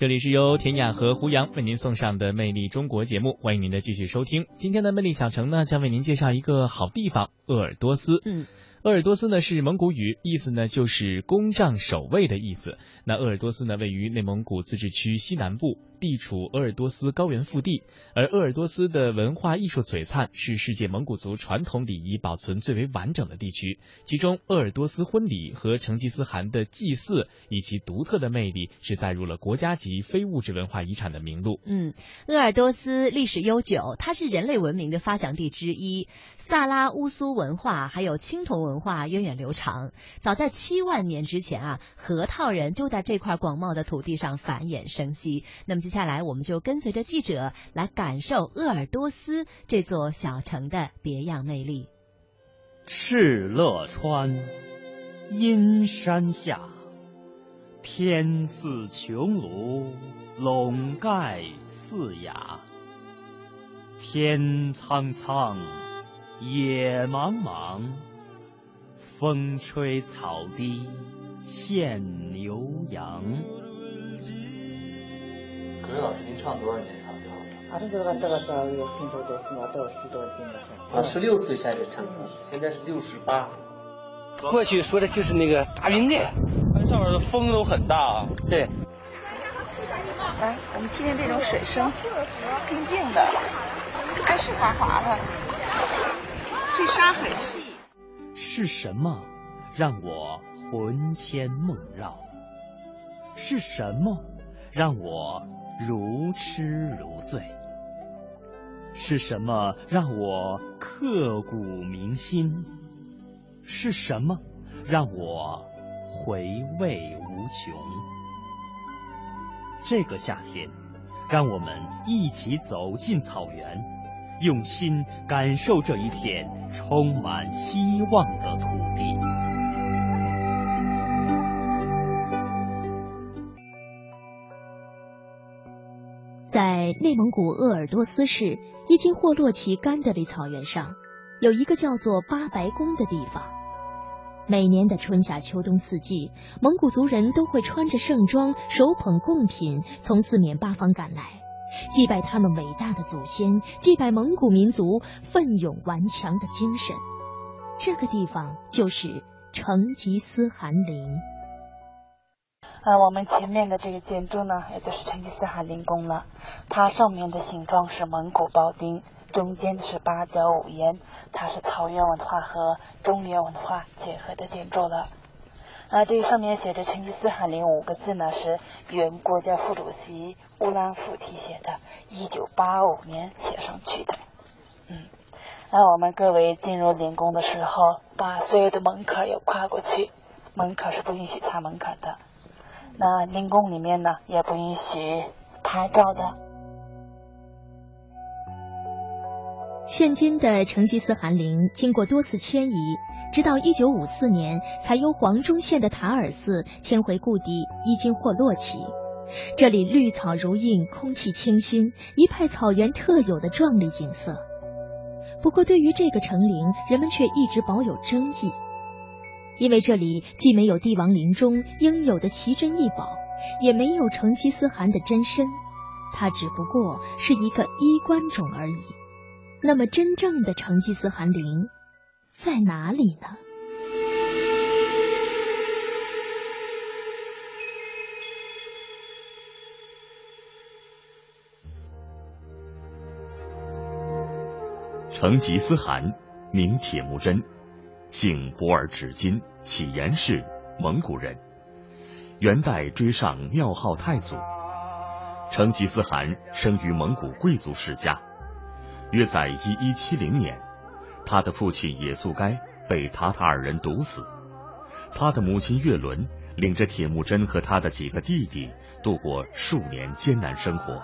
这里是由田雅和胡杨为您送上的《魅力中国》节目，欢迎您的继续收听。今天的魅力小城呢，将为您介绍一个好地方——鄂尔多斯。嗯。鄂尔多斯呢是蒙古语，意思呢就是公帐守卫的意思。那鄂尔多斯呢位于内蒙古自治区西南部，地处鄂尔多斯高原腹地。而鄂尔多斯的文化艺术璀璨，是世界蒙古族传统礼仪保存最为完整的地区。其中，鄂尔多斯婚礼和成吉思汗的祭祀以其独特的魅力，是载入了国家级非物质文化遗产的名录。嗯，鄂尔多斯历史悠久，它是人类文明的发祥地之一。萨拉乌苏文化还有青铜文化源远流长。早在七万年之前啊，河套人就在这块广袤的土地上繁衍生息。那么下来，我们就跟随着记者来感受鄂尔多斯这座小城的别样魅力。敕勒川，阴山下，天似穹庐，笼盖四野，天苍苍。野茫茫，风吹草低见牛羊。老师，您唱多少年唱跳啊，这个这个是有听说都是要到十多斤的啊，十六岁开始唱，现在是六十八。过去说的就是那个大云盖，上面的风都很大啊。对。来，我们听听这种水声，静静的，还是滑滑的。这沙很细，是什么让我魂牵梦绕？是什么让我如痴如醉？是什么让我刻骨铭心？是什么让我回味无穷？这个夏天，让我们一起走进草原。用心感受这一片充满希望的土地。在内蒙古鄂尔多斯市伊金霍洛旗甘德里草原上，有一个叫做八白宫的地方。每年的春夏秋冬四季，蒙古族人都会穿着盛装，手捧贡品，从四面八方赶来。祭拜他们伟大的祖先，祭拜蒙古民族奋勇顽强的精神。这个地方就是成吉思汗陵。呃，我们前面的这个建筑呢，也就是成吉思汗陵宫了。它上面的形状是蒙古包丁，中间是八角五檐，它是草原文化和中原文化结合的建筑了。啊，这个上面写着“成吉思汗陵”五个字呢，是原国家副主席乌兰夫提写的，一九八五年写上去的。嗯，那我们各位进入陵宫的时候，把所有的门槛要跨过去，门槛是不允许擦门槛的。那陵宫里面呢，也不允许拍照的。现今的成吉思汗陵经过多次迁移。直到一九五四年，才由黄忠县的塔尔寺迁回故地伊金霍洛旗。这里绿草如茵，空气清新，一派草原特有的壮丽景色。不过，对于这个城陵，人们却一直保有争议，因为这里既没有帝王陵中应有的奇珍异宝，也没有成吉思汗的真身，它只不过是一个衣冠冢而已。那么，真正的成吉思汗陵？在哪里呢？成吉思汗名铁木真，姓博尔只金，起延氏，蒙古人。元代追上庙号太祖。成吉思汗生于蒙古贵族世家，约在一一七零年。他的父亲也速该被塔塔尔人毒死，他的母亲月伦领着铁木真和他的几个弟弟度过数年艰难生活，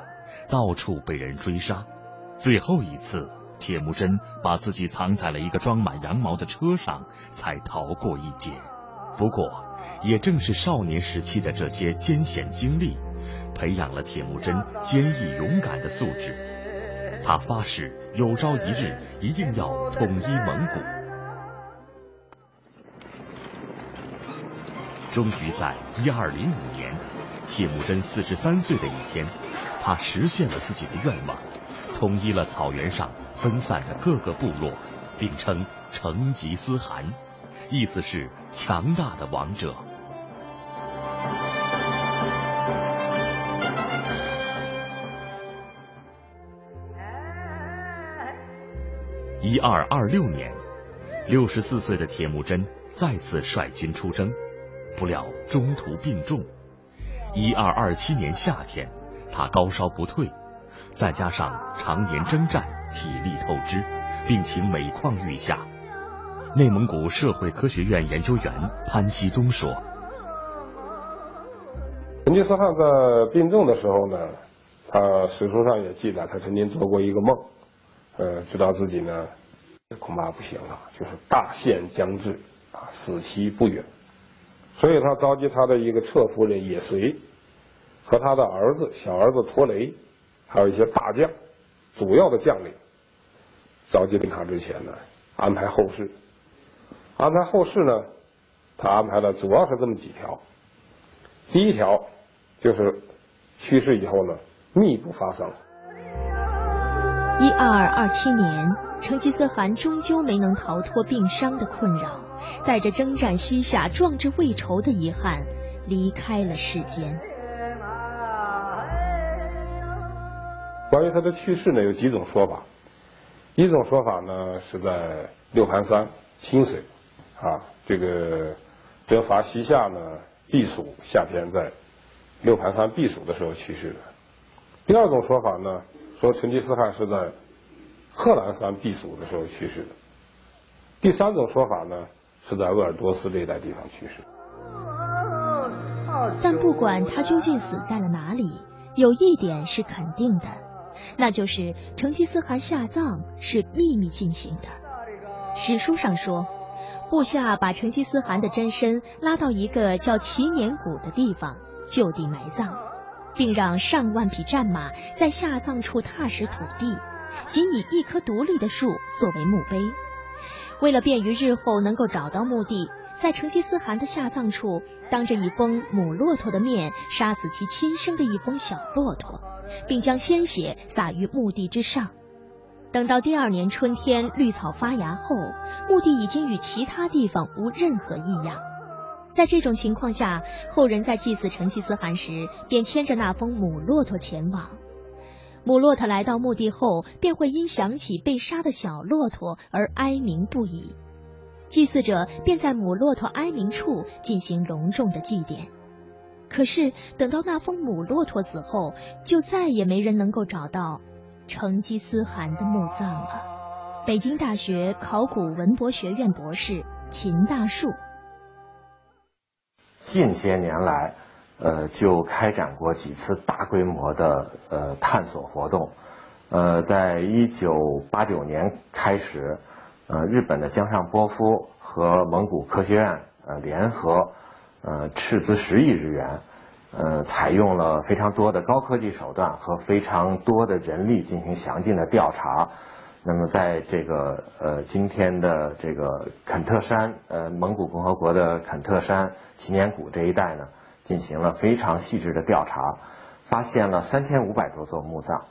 到处被人追杀。最后一次，铁木真把自己藏在了一个装满羊毛的车上，才逃过一劫。不过，也正是少年时期的这些艰险经历，培养了铁木真坚毅勇敢的素质。他发誓，有朝一日一定要统一蒙古。终于在一二零五年，铁木真四十三岁的一天，他实现了自己的愿望，统一了草原上分散的各个部落，并称成吉思汗，意思是强大的王者。一二二六年，六十四岁的铁木真再次率军出征，不料中途病重。一二二七年夏天，他高烧不退，再加上常年征战，体力透支，病情每况愈下。内蒙古社会科学院研究员潘锡忠说：“成吉思汗在病重的时候呢，他史书上也记载，他曾经做过一个梦，呃，知道自己呢。”恐怕不行了，就是大限将至啊，死期不远，所以他召集他的一个侧夫人也随和他的儿子小儿子陀雷，还有一些大将，主要的将领，召集他之前呢，安排后事。安排后事呢，他安排了主要是这么几条。第一条就是去世以后呢，密不发丧。一二二七年。成吉思汗终究没能逃脱病伤的困扰，带着征战西夏、壮志未酬的遗憾离开了世间。关于他的去世呢，有几种说法。一种说法呢是在六盘山清水啊，这个征伐西夏呢避暑，夏天在六盘山避暑的时候去世的。第二种说法呢，说成吉思汗是在。贺兰山避暑的时候去世的。第三种说法呢，是在鄂尔多斯这一带地方去世。但不管他究竟死在了哪里，有一点是肯定的，那就是成吉思汗下葬是秘密进行的。史书上说，部下把成吉思汗的真身拉到一个叫祈年谷的地方，就地埋葬，并让上万匹战马在下葬处踏实土地。仅以一棵独立的树作为墓碑，为了便于日后能够找到墓地，在成吉思汗的下葬处，当着一峰母骆驼的面，杀死其亲生的一峰小骆驼，并将鲜血洒于墓地之上。等到第二年春天绿草发芽后，墓地已经与其他地方无任何异样。在这种情况下，后人在祭祀成吉思汗时，便牵着那峰母骆驼前往。母骆驼来到墓地后，便会因想起被杀的小骆驼而哀鸣不已。祭祀者便在母骆驼哀鸣处进行隆重的祭奠。可是等到那峰母骆驼死后，就再也没人能够找到成吉思汗的墓葬了。北京大学考古文博学院博士秦大树，近些年来。呃，就开展过几次大规模的呃探索活动，呃，在一九八九年开始，呃，日本的江上波夫和蒙古科学院呃联合，呃，斥资十亿日元，呃，采用了非常多的高科技手段和非常多的人力进行详尽的调查。那么，在这个呃今天的这个肯特山呃蒙古共和国的肯特山祈年谷这一带呢。进行了非常细致的调查，发现了三千五百多座墓葬，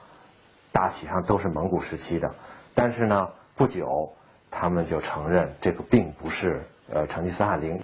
大体上都是蒙古时期的。但是呢，不久他们就承认这个并不是呃成吉思汗陵